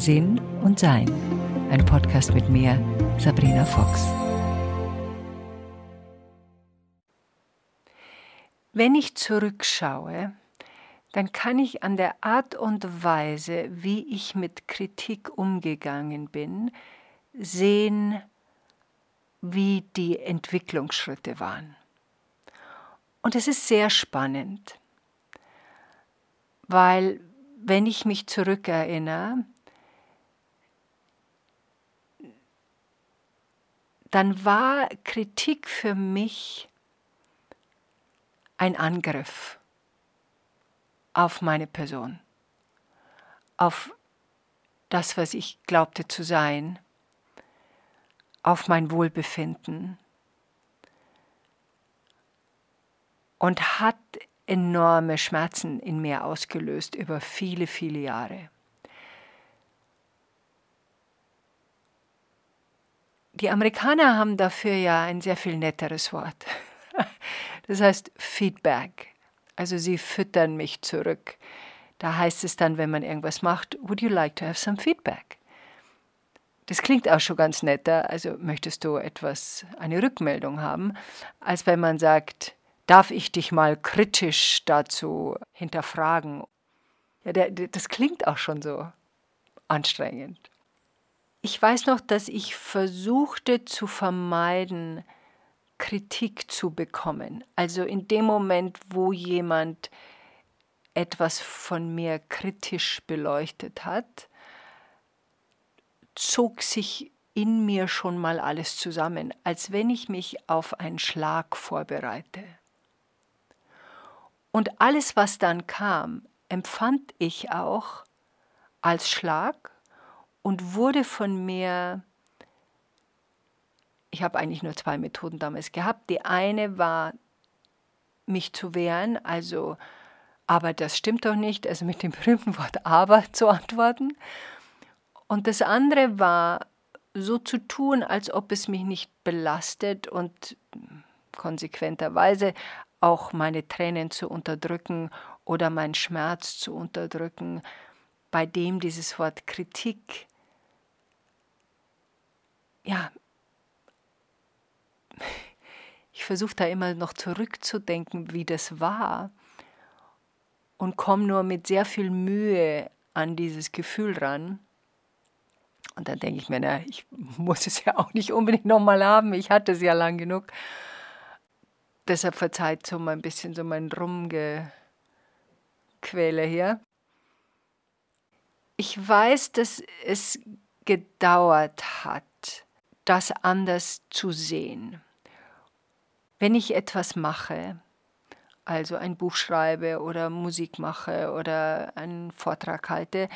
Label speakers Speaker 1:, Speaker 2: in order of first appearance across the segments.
Speaker 1: Sinn und Sein. Ein Podcast mit mir, Sabrina Fox. Wenn ich zurückschaue, dann kann ich an der Art und Weise, wie ich mit Kritik umgegangen bin, sehen, wie die Entwicklungsschritte waren. Und es ist sehr spannend, weil wenn ich mich zurückerinnere, dann war Kritik für mich ein Angriff auf meine Person, auf das, was ich glaubte zu sein, auf mein Wohlbefinden und hat enorme Schmerzen in mir ausgelöst über viele, viele Jahre. Die Amerikaner haben dafür ja ein sehr viel netteres Wort. Das heißt Feedback. Also sie füttern mich zurück. Da heißt es dann, wenn man irgendwas macht, would you like to have some feedback? Das klingt auch schon ganz netter, also möchtest du etwas, eine Rückmeldung haben, als wenn man sagt, darf ich dich mal kritisch dazu hinterfragen? Ja, der, der, das klingt auch schon so anstrengend. Ich weiß noch, dass ich versuchte zu vermeiden, Kritik zu bekommen. Also in dem Moment, wo jemand etwas von mir kritisch beleuchtet hat, zog sich in mir schon mal alles zusammen, als wenn ich mich auf einen Schlag vorbereite. Und alles, was dann kam, empfand ich auch als Schlag und wurde von mir, ich habe eigentlich nur zwei Methoden damals gehabt. Die eine war, mich zu wehren, also, aber das stimmt doch nicht, also mit dem berühmten Wort aber zu antworten. Und das andere war, so zu tun, als ob es mich nicht belastet und konsequenterweise auch meine Tränen zu unterdrücken oder meinen Schmerz zu unterdrücken, bei dem dieses Wort Kritik, ja, ich versuche da immer noch zurückzudenken, wie das war und komme nur mit sehr viel Mühe an dieses Gefühl ran. Und dann denke ich mir, na, ich muss es ja auch nicht unbedingt nochmal haben, ich hatte es ja lang genug deshalb verzeiht so mal ein bisschen so mein Rumgequäle hier. Ich weiß, dass es gedauert hat, das anders zu sehen. Wenn ich etwas mache, also ein Buch schreibe oder Musik mache oder einen Vortrag halte,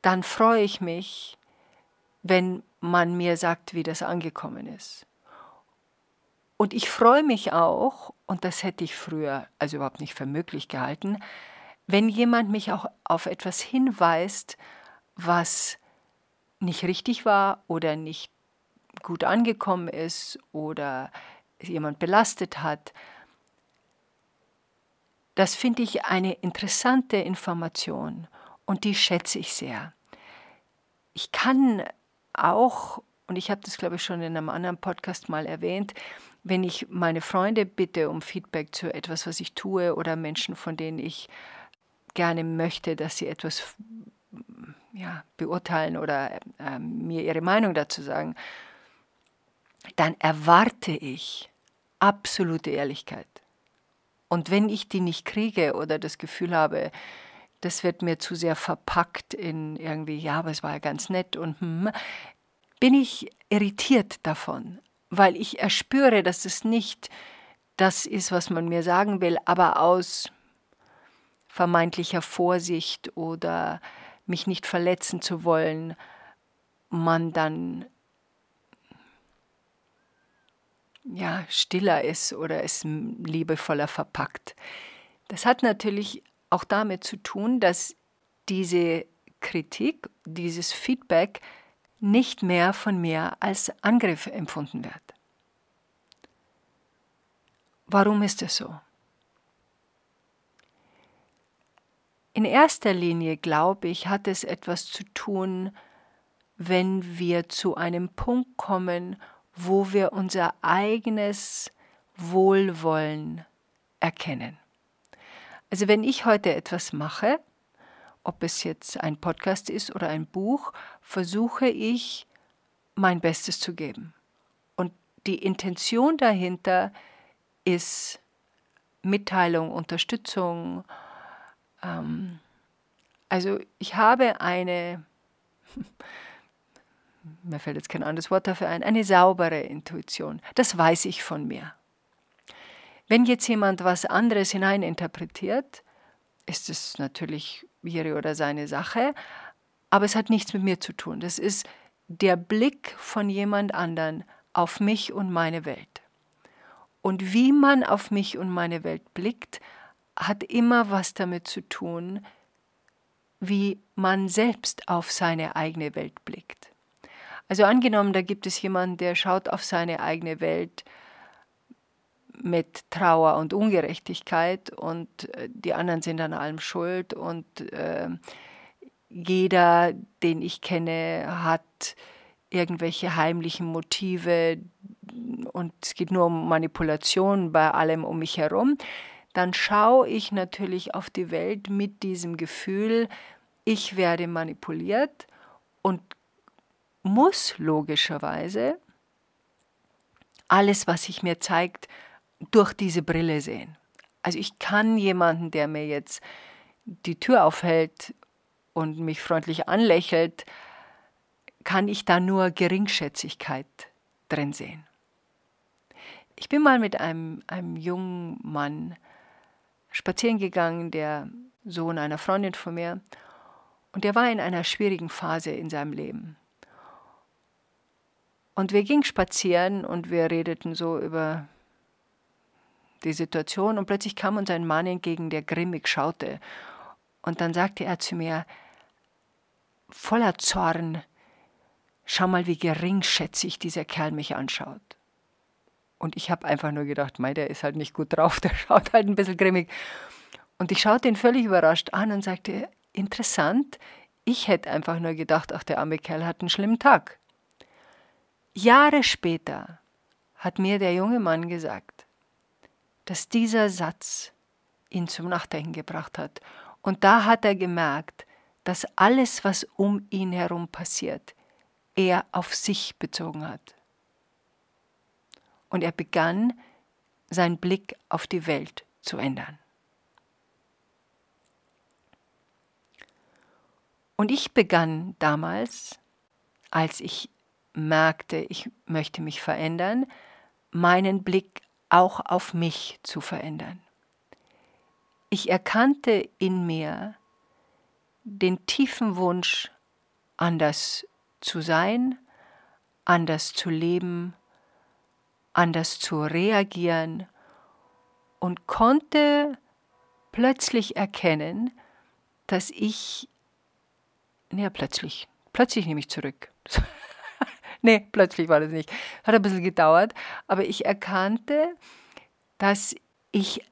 Speaker 1: dann freue ich mich, wenn man mir sagt, wie das angekommen ist. Und ich freue mich auch, und das hätte ich früher also überhaupt nicht für möglich gehalten, wenn jemand mich auch auf etwas hinweist, was nicht richtig war oder nicht gut angekommen ist oder jemand belastet hat. Das finde ich eine interessante Information und die schätze ich sehr. Ich kann auch, und ich habe das glaube ich schon in einem anderen Podcast mal erwähnt, wenn ich meine Freunde bitte um Feedback zu etwas, was ich tue oder Menschen, von denen ich gerne möchte, dass sie etwas ja, beurteilen oder äh, mir ihre Meinung dazu sagen, dann erwarte ich absolute Ehrlichkeit. Und wenn ich die nicht kriege oder das Gefühl habe, das wird mir zu sehr verpackt in irgendwie, ja, aber es war ja ganz nett und hm, bin ich irritiert davon weil ich erspüre, dass es nicht das ist, was man mir sagen will, aber aus vermeintlicher Vorsicht oder mich nicht verletzen zu wollen, man dann ja stiller ist oder es liebevoller verpackt. Das hat natürlich auch damit zu tun, dass diese Kritik, dieses Feedback nicht mehr von mir als Angriff empfunden wird. Warum ist es so? In erster Linie, glaube ich, hat es etwas zu tun wenn wir zu einem Punkt kommen, wo wir unser eigenes Wohlwollen erkennen. Also wenn ich heute etwas mache, ob es jetzt ein Podcast ist oder ein Buch, versuche ich mein Bestes zu geben. Und die Intention dahinter ist Mitteilung, Unterstützung. Ähm, also ich habe eine, mir fällt jetzt kein anderes Wort dafür ein, eine saubere Intuition. Das weiß ich von mir. Wenn jetzt jemand was anderes hineininterpretiert, ist es natürlich ihre oder seine Sache, aber es hat nichts mit mir zu tun. Das ist der Blick von jemand anderen auf mich und meine Welt. Und wie man auf mich und meine Welt blickt, hat immer was damit zu tun, wie man selbst auf seine eigene Welt blickt. Also angenommen, da gibt es jemanden, der schaut auf seine eigene Welt mit Trauer und Ungerechtigkeit und äh, die anderen sind an allem schuld und äh, jeder, den ich kenne, hat irgendwelche heimlichen Motive und es geht nur um Manipulation bei allem um mich herum, dann schaue ich natürlich auf die Welt mit diesem Gefühl, ich werde manipuliert und muss logischerweise alles, was sich mir zeigt, durch diese Brille sehen. Also ich kann jemanden, der mir jetzt die Tür aufhält und mich freundlich anlächelt, kann ich da nur Geringschätzigkeit drin sehen. Ich bin mal mit einem, einem jungen Mann spazieren gegangen, der Sohn einer Freundin von mir, und der war in einer schwierigen Phase in seinem Leben. Und wir gingen spazieren und wir redeten so über die Situation und plötzlich kam uns ein Mann entgegen, der grimmig schaute. Und dann sagte er zu mir, voller Zorn, schau mal, wie geringschätzig dieser Kerl mich anschaut. Und ich habe einfach nur gedacht, mei, der ist halt nicht gut drauf, der schaut halt ein bisschen grimmig. Und ich schaute ihn völlig überrascht an und sagte, interessant, ich hätte einfach nur gedacht, ach, der arme Kerl hat einen schlimmen Tag. Jahre später hat mir der junge Mann gesagt, dass dieser Satz ihn zum Nachdenken gebracht hat. Und da hat er gemerkt, dass alles, was um ihn herum passiert, er auf sich bezogen hat. Und er begann, seinen Blick auf die Welt zu ändern. Und ich begann damals, als ich merkte, ich möchte mich verändern, meinen Blick auch auf mich zu verändern. Ich erkannte in mir den tiefen Wunsch, anders zu sein, anders zu leben, anders zu reagieren und konnte plötzlich erkennen, dass ich, naja, plötzlich, plötzlich nehme ich zurück. nee, plötzlich war das nicht. Hat ein bisschen gedauert, aber ich erkannte, dass ich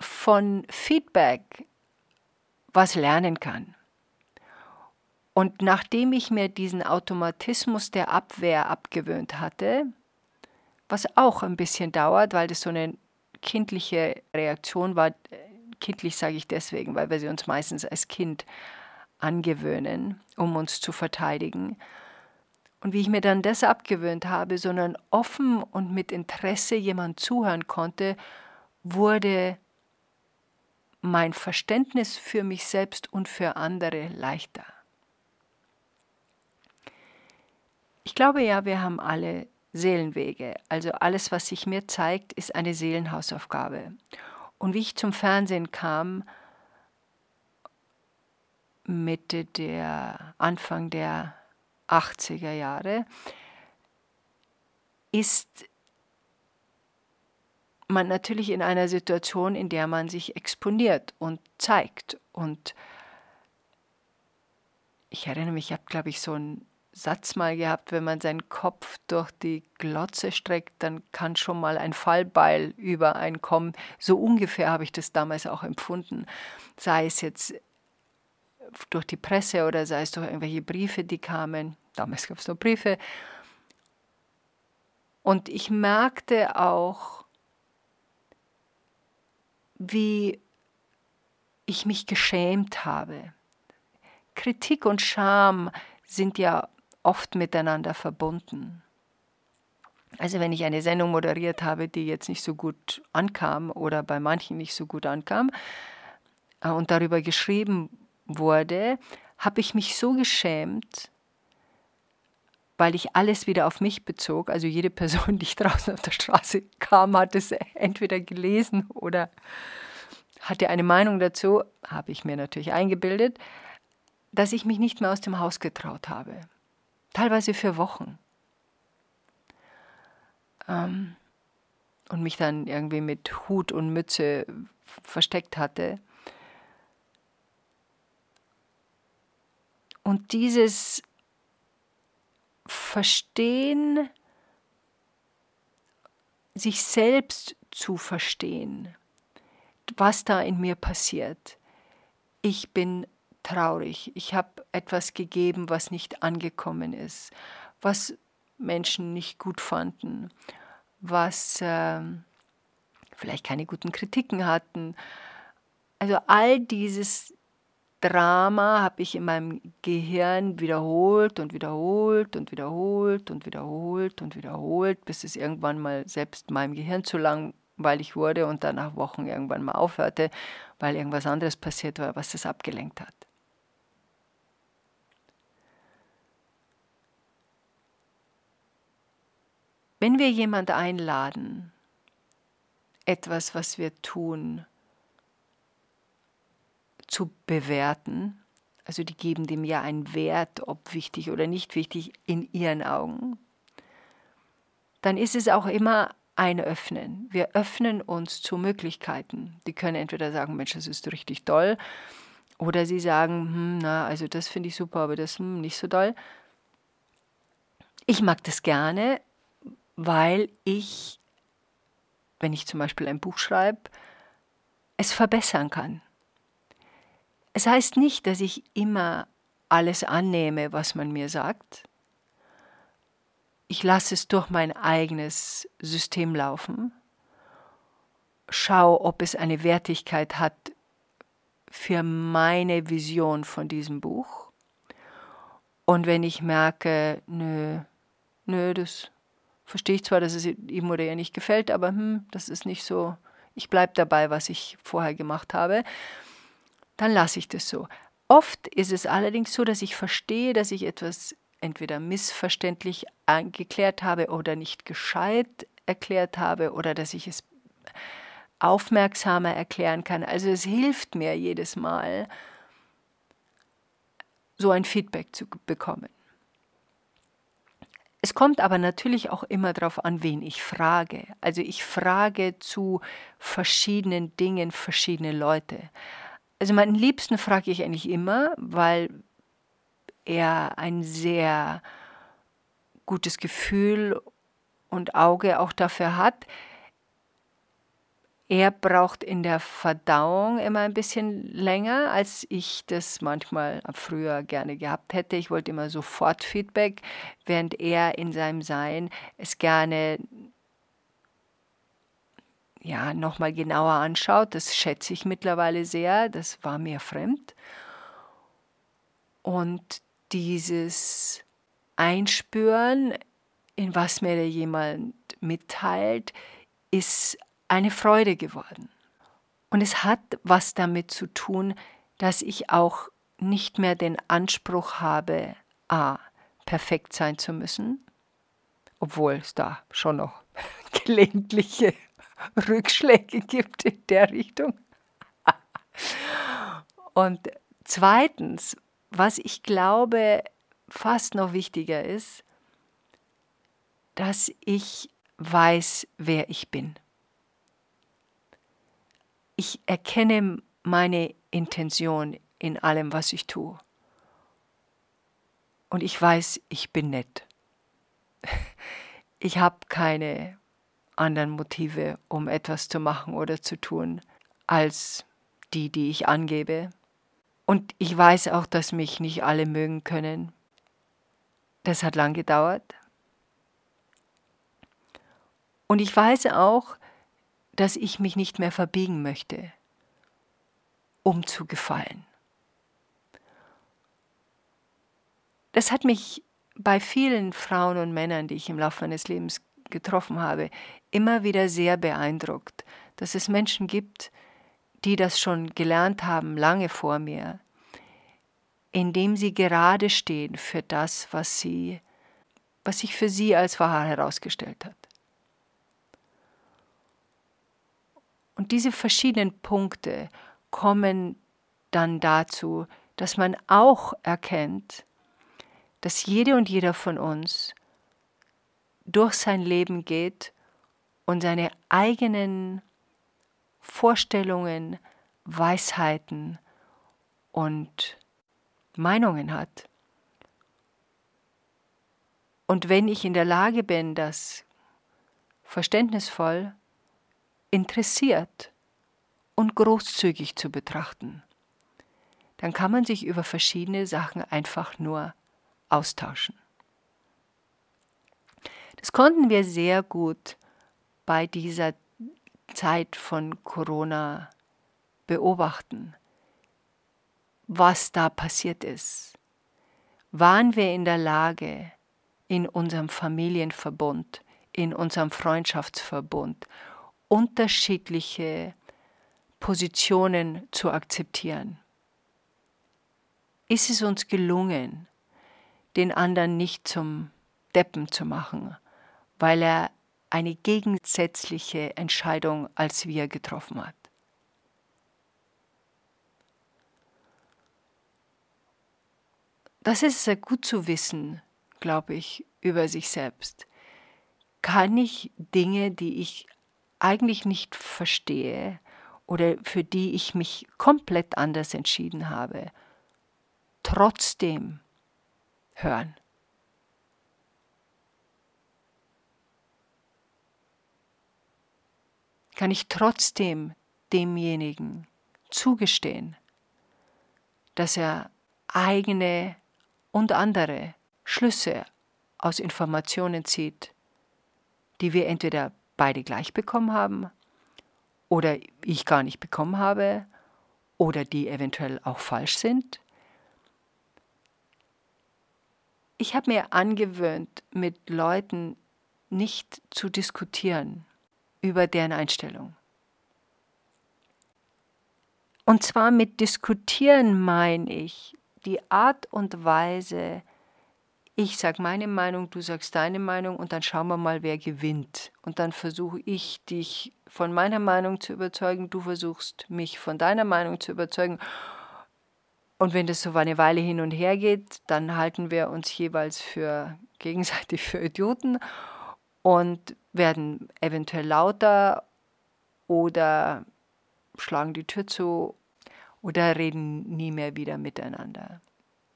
Speaker 1: von Feedback was lernen kann. Und nachdem ich mir diesen Automatismus der Abwehr abgewöhnt hatte, was auch ein bisschen dauert, weil das so eine kindliche Reaktion war, kindlich sage ich deswegen, weil wir sie uns meistens als Kind angewöhnen, um uns zu verteidigen. Und wie ich mir dann das abgewöhnt habe, sondern offen und mit Interesse jemand zuhören konnte, wurde mein Verständnis für mich selbst und für andere leichter. Ich glaube ja, wir haben alle Seelenwege. Also alles, was sich mir zeigt, ist eine Seelenhausaufgabe. Und wie ich zum Fernsehen kam, Mitte der Anfang der 80er Jahre, ist man natürlich in einer Situation, in der man sich exponiert und zeigt. Und ich erinnere mich, ich habe, glaube ich, so einen Satz mal gehabt, wenn man seinen Kopf durch die Glotze streckt, dann kann schon mal ein Fallbeil über einen kommen. So ungefähr habe ich das damals auch empfunden. Sei es jetzt durch die Presse oder sei es durch irgendwelche Briefe, die kamen. Damals gab es noch Briefe. Und ich merkte auch, wie ich mich geschämt habe. Kritik und Scham sind ja oft miteinander verbunden. Also wenn ich eine Sendung moderiert habe, die jetzt nicht so gut ankam oder bei manchen nicht so gut ankam äh, und darüber geschrieben wurde, habe ich mich so geschämt, weil ich alles wieder auf mich bezog. Also jede Person, die ich draußen auf der Straße kam, hat es entweder gelesen oder hatte eine Meinung dazu, habe ich mir natürlich eingebildet, dass ich mich nicht mehr aus dem Haus getraut habe. Teilweise für Wochen. Ähm, und mich dann irgendwie mit Hut und Mütze versteckt hatte. Und dieses Verstehen, sich selbst zu verstehen, was da in mir passiert. Ich bin traurig. Ich habe etwas gegeben, was nicht angekommen ist, was Menschen nicht gut fanden, was äh, vielleicht keine guten Kritiken hatten. Also all dieses Drama habe ich in meinem Gehirn wiederholt und wiederholt und wiederholt und wiederholt und wiederholt, bis es irgendwann mal selbst meinem Gehirn zu langweilig wurde und dann nach Wochen irgendwann mal aufhörte, weil irgendwas anderes passiert war, was das abgelenkt hat. Wenn wir jemand einladen, etwas, was wir tun, zu bewerten, also die geben dem ja einen Wert, ob wichtig oder nicht wichtig, in ihren Augen, dann ist es auch immer ein Öffnen. Wir öffnen uns zu Möglichkeiten. Die können entweder sagen, Mensch, das ist richtig toll, oder sie sagen, hm, na, also das finde ich super, aber das hm, nicht so toll. Ich mag das gerne, weil ich, wenn ich zum Beispiel ein Buch schreibe, es verbessern kann. Es heißt nicht, dass ich immer alles annehme, was man mir sagt. Ich lasse es durch mein eigenes System laufen, schaue, ob es eine Wertigkeit hat für meine Vision von diesem Buch. Und wenn ich merke, nö, nö, das verstehe ich zwar, dass es ihm oder ihr nicht gefällt, aber hm, das ist nicht so, ich bleibe dabei, was ich vorher gemacht habe, dann lasse ich das so. Oft ist es allerdings so, dass ich verstehe, dass ich etwas entweder missverständlich geklärt habe oder nicht gescheit erklärt habe oder dass ich es aufmerksamer erklären kann. Also es hilft mir jedes Mal, so ein Feedback zu bekommen. Es kommt aber natürlich auch immer darauf an, wen ich frage. Also ich frage zu verschiedenen Dingen verschiedene Leute. Also meinen Liebsten frage ich eigentlich immer, weil er ein sehr gutes Gefühl und Auge auch dafür hat, er braucht in der Verdauung immer ein bisschen länger, als ich das manchmal früher gerne gehabt hätte. Ich wollte immer sofort Feedback, während er in seinem Sein es gerne ja, nochmal genauer anschaut. Das schätze ich mittlerweile sehr. Das war mir fremd. Und dieses Einspüren, in was mir jemand mitteilt, ist eine Freude geworden. Und es hat was damit zu tun, dass ich auch nicht mehr den Anspruch habe, a, perfekt sein zu müssen, obwohl es da schon noch gelegentliche Rückschläge gibt in der Richtung. Und zweitens, was ich glaube fast noch wichtiger ist, dass ich weiß, wer ich bin ich erkenne meine Intention in allem, was ich tue. Und ich weiß, ich bin nett. Ich habe keine anderen Motive, um etwas zu machen oder zu tun, als die, die ich angebe. Und ich weiß auch, dass mich nicht alle mögen können. Das hat lang gedauert. Und ich weiß auch, dass ich mich nicht mehr verbiegen möchte, um zu gefallen. Das hat mich bei vielen Frauen und Männern, die ich im Laufe meines Lebens getroffen habe, immer wieder sehr beeindruckt, dass es Menschen gibt, die das schon gelernt haben, lange vor mir, indem sie gerade stehen für das, was sie, was sich für sie als wahr herausgestellt hat. Und diese verschiedenen Punkte kommen dann dazu, dass man auch erkennt, dass jede und jeder von uns durch sein Leben geht und seine eigenen Vorstellungen, Weisheiten und Meinungen hat. Und wenn ich in der Lage bin, das verständnisvoll, interessiert und großzügig zu betrachten, dann kann man sich über verschiedene Sachen einfach nur austauschen. Das konnten wir sehr gut bei dieser Zeit von Corona beobachten, was da passiert ist. Waren wir in der Lage, in unserem Familienverbund, in unserem Freundschaftsverbund unterschiedliche Positionen zu akzeptieren? Ist es uns gelungen, den anderen nicht zum Deppen zu machen, weil er eine gegensätzliche Entscheidung als wir getroffen hat. Das ist sehr gut zu wissen, glaube ich, über sich selbst. Kann ich Dinge, die ich eigentlich nicht verstehe oder für die ich mich komplett anders entschieden habe, trotzdem hören? Kann ich trotzdem demjenigen zugestehen, dass er eigene und andere Schlüsse aus Informationen zieht, die wir entweder beide gleich bekommen haben oder ich gar nicht bekommen habe oder die eventuell auch falsch sind. Ich habe mir angewöhnt, mit Leuten nicht zu diskutieren, über deren Einstellung. Und zwar mit diskutieren meine ich die Art und Weise, ich sage meine Meinung, du sagst deine Meinung und dann schauen wir mal, wer gewinnt. Und dann versuche ich dich von meiner Meinung zu überzeugen, du versuchst mich von deiner Meinung zu überzeugen. Und wenn das so eine Weile hin und her geht, dann halten wir uns jeweils für gegenseitig für Idioten und werden eventuell lauter oder schlagen die Tür zu oder reden nie mehr wieder miteinander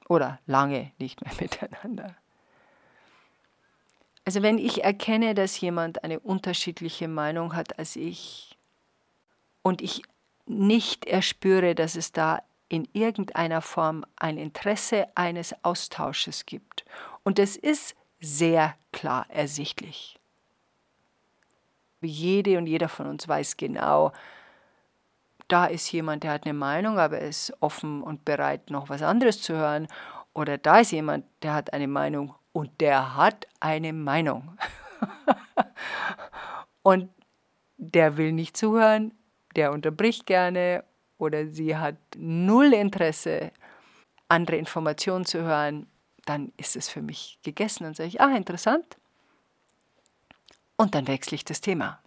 Speaker 1: oder lange nicht mehr miteinander. Also wenn ich erkenne, dass jemand eine unterschiedliche Meinung hat als ich und ich nicht erspüre, dass es da in irgendeiner Form ein Interesse eines Austausches gibt. Und es ist sehr klar ersichtlich. Jede und jeder von uns weiß genau, da ist jemand, der hat eine Meinung, aber ist offen und bereit, noch was anderes zu hören. Oder da ist jemand, der hat eine Meinung und der hat eine Meinung. und der will nicht zuhören, der unterbricht gerne oder sie hat null Interesse, andere Informationen zu hören, dann ist es für mich gegessen. Dann sage ich, ah, interessant, und dann wechsle ich das Thema.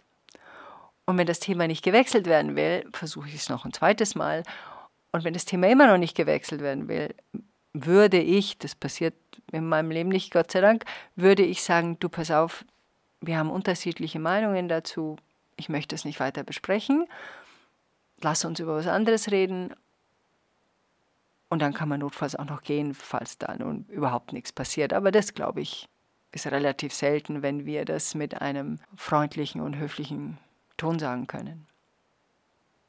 Speaker 1: Und wenn das Thema nicht gewechselt werden will, versuche ich es noch ein zweites Mal. Und wenn das Thema immer noch nicht gewechselt werden will, würde ich, das passiert in meinem Leben nicht, Gott sei Dank, würde ich sagen, du pass auf, wir haben unterschiedliche Meinungen dazu, ich möchte es nicht weiter besprechen, lass uns über was anderes reden und dann kann man notfalls auch noch gehen, falls da nun überhaupt nichts passiert. Aber das, glaube ich, ist relativ selten, wenn wir das mit einem freundlichen und höflichen Ton sagen können.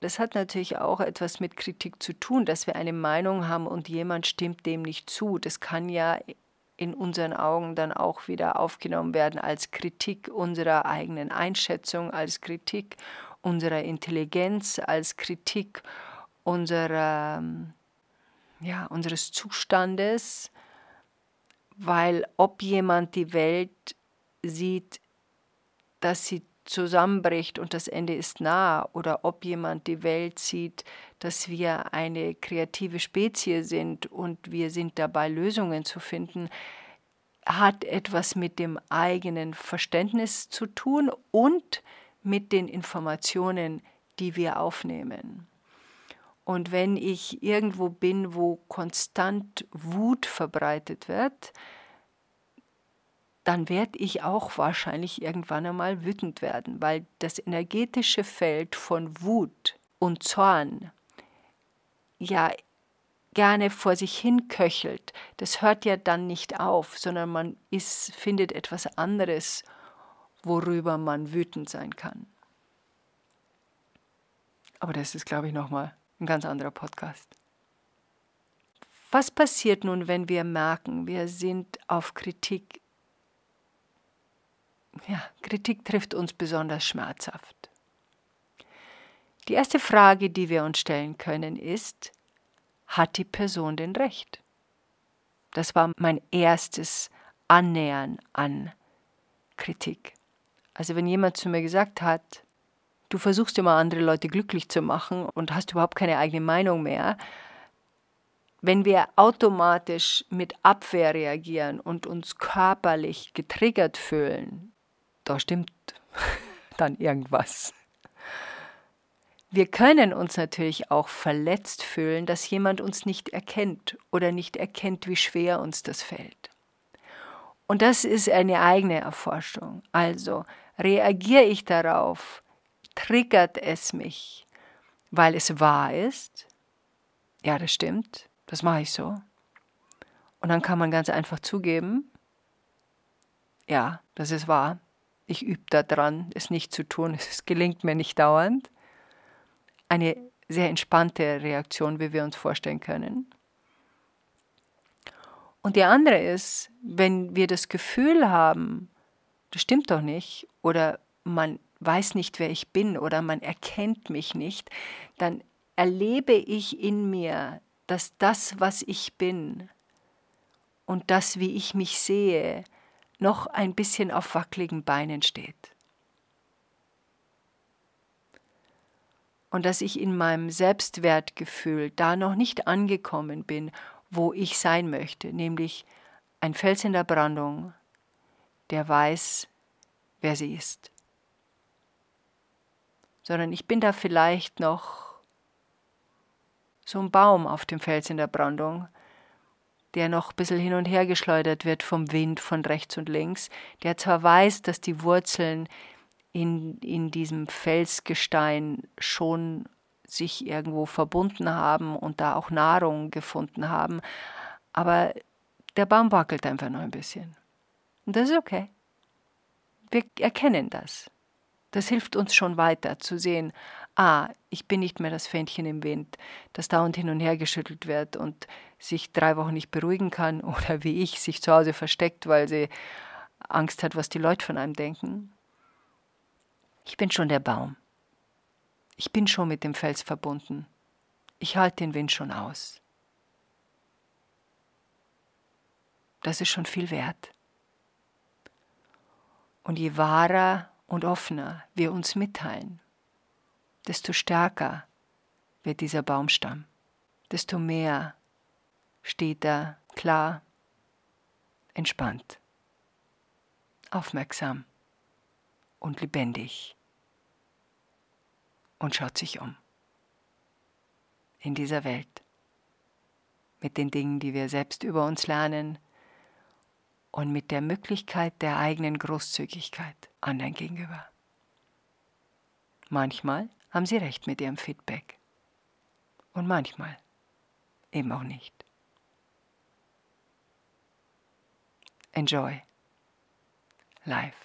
Speaker 1: Das hat natürlich auch etwas mit Kritik zu tun, dass wir eine Meinung haben und jemand stimmt dem nicht zu. Das kann ja in unseren Augen dann auch wieder aufgenommen werden als Kritik unserer eigenen Einschätzung, als Kritik unserer Intelligenz, als Kritik unserer, ja, unseres Zustandes, weil ob jemand die Welt sieht, dass sie zusammenbricht und das Ende ist nah, oder ob jemand die Welt sieht, dass wir eine kreative Spezie sind und wir sind dabei, Lösungen zu finden, hat etwas mit dem eigenen Verständnis zu tun und mit den Informationen, die wir aufnehmen. Und wenn ich irgendwo bin, wo konstant Wut verbreitet wird, dann werde ich auch wahrscheinlich irgendwann einmal wütend werden, weil das energetische Feld von Wut und Zorn ja gerne vor sich hin köchelt. Das hört ja dann nicht auf, sondern man ist, findet etwas anderes, worüber man wütend sein kann. Aber das ist, glaube ich, nochmal ein ganz anderer Podcast. Was passiert nun, wenn wir merken, wir sind auf Kritik ja, Kritik trifft uns besonders schmerzhaft. Die erste Frage, die wir uns stellen können, ist, hat die Person denn recht? Das war mein erstes Annähern an Kritik. Also wenn jemand zu mir gesagt hat, du versuchst immer andere Leute glücklich zu machen und hast überhaupt keine eigene Meinung mehr, wenn wir automatisch mit Abwehr reagieren und uns körperlich getriggert fühlen, da stimmt dann irgendwas. Wir können uns natürlich auch verletzt fühlen, dass jemand uns nicht erkennt oder nicht erkennt, wie schwer uns das fällt. Und das ist eine eigene Erforschung. Also reagiere ich darauf, triggert es mich, weil es wahr ist? Ja, das stimmt, das mache ich so. Und dann kann man ganz einfach zugeben, ja, das ist wahr. Ich übe daran, es nicht zu tun. Es gelingt mir nicht dauernd. Eine sehr entspannte Reaktion, wie wir uns vorstellen können. Und die andere ist, wenn wir das Gefühl haben, das stimmt doch nicht, oder man weiß nicht, wer ich bin, oder man erkennt mich nicht, dann erlebe ich in mir, dass das, was ich bin und das, wie ich mich sehe, noch ein bisschen auf wackeligen Beinen steht. Und dass ich in meinem Selbstwertgefühl da noch nicht angekommen bin, wo ich sein möchte, nämlich ein Fels in der Brandung, der weiß, wer sie ist. Sondern ich bin da vielleicht noch so ein Baum auf dem Fels in der Brandung, der noch ein bisschen hin und her geschleudert wird vom Wind von rechts und links, der zwar weiß, dass die Wurzeln in, in diesem Felsgestein schon sich irgendwo verbunden haben und da auch Nahrung gefunden haben, aber der Baum wackelt einfach noch ein bisschen. Und das ist okay. Wir erkennen das. Das hilft uns schon weiter zu sehen, ah, ich bin nicht mehr das Fähnchen im Wind, das dauernd hin und her geschüttelt wird und sich drei Wochen nicht beruhigen kann oder wie ich sich zu Hause versteckt, weil sie Angst hat, was die Leute von einem denken. Ich bin schon der Baum. Ich bin schon mit dem Fels verbunden. Ich halte den Wind schon aus. Das ist schon viel wert. Und je wahrer und offener wir uns mitteilen, desto stärker wird dieser Baumstamm, desto mehr steht er klar, entspannt, aufmerksam und lebendig und schaut sich um in dieser Welt mit den Dingen, die wir selbst über uns lernen und mit der Möglichkeit der eigenen Großzügigkeit anderen gegenüber. Manchmal haben sie recht mit ihrem Feedback. Und manchmal eben auch nicht. Enjoy life.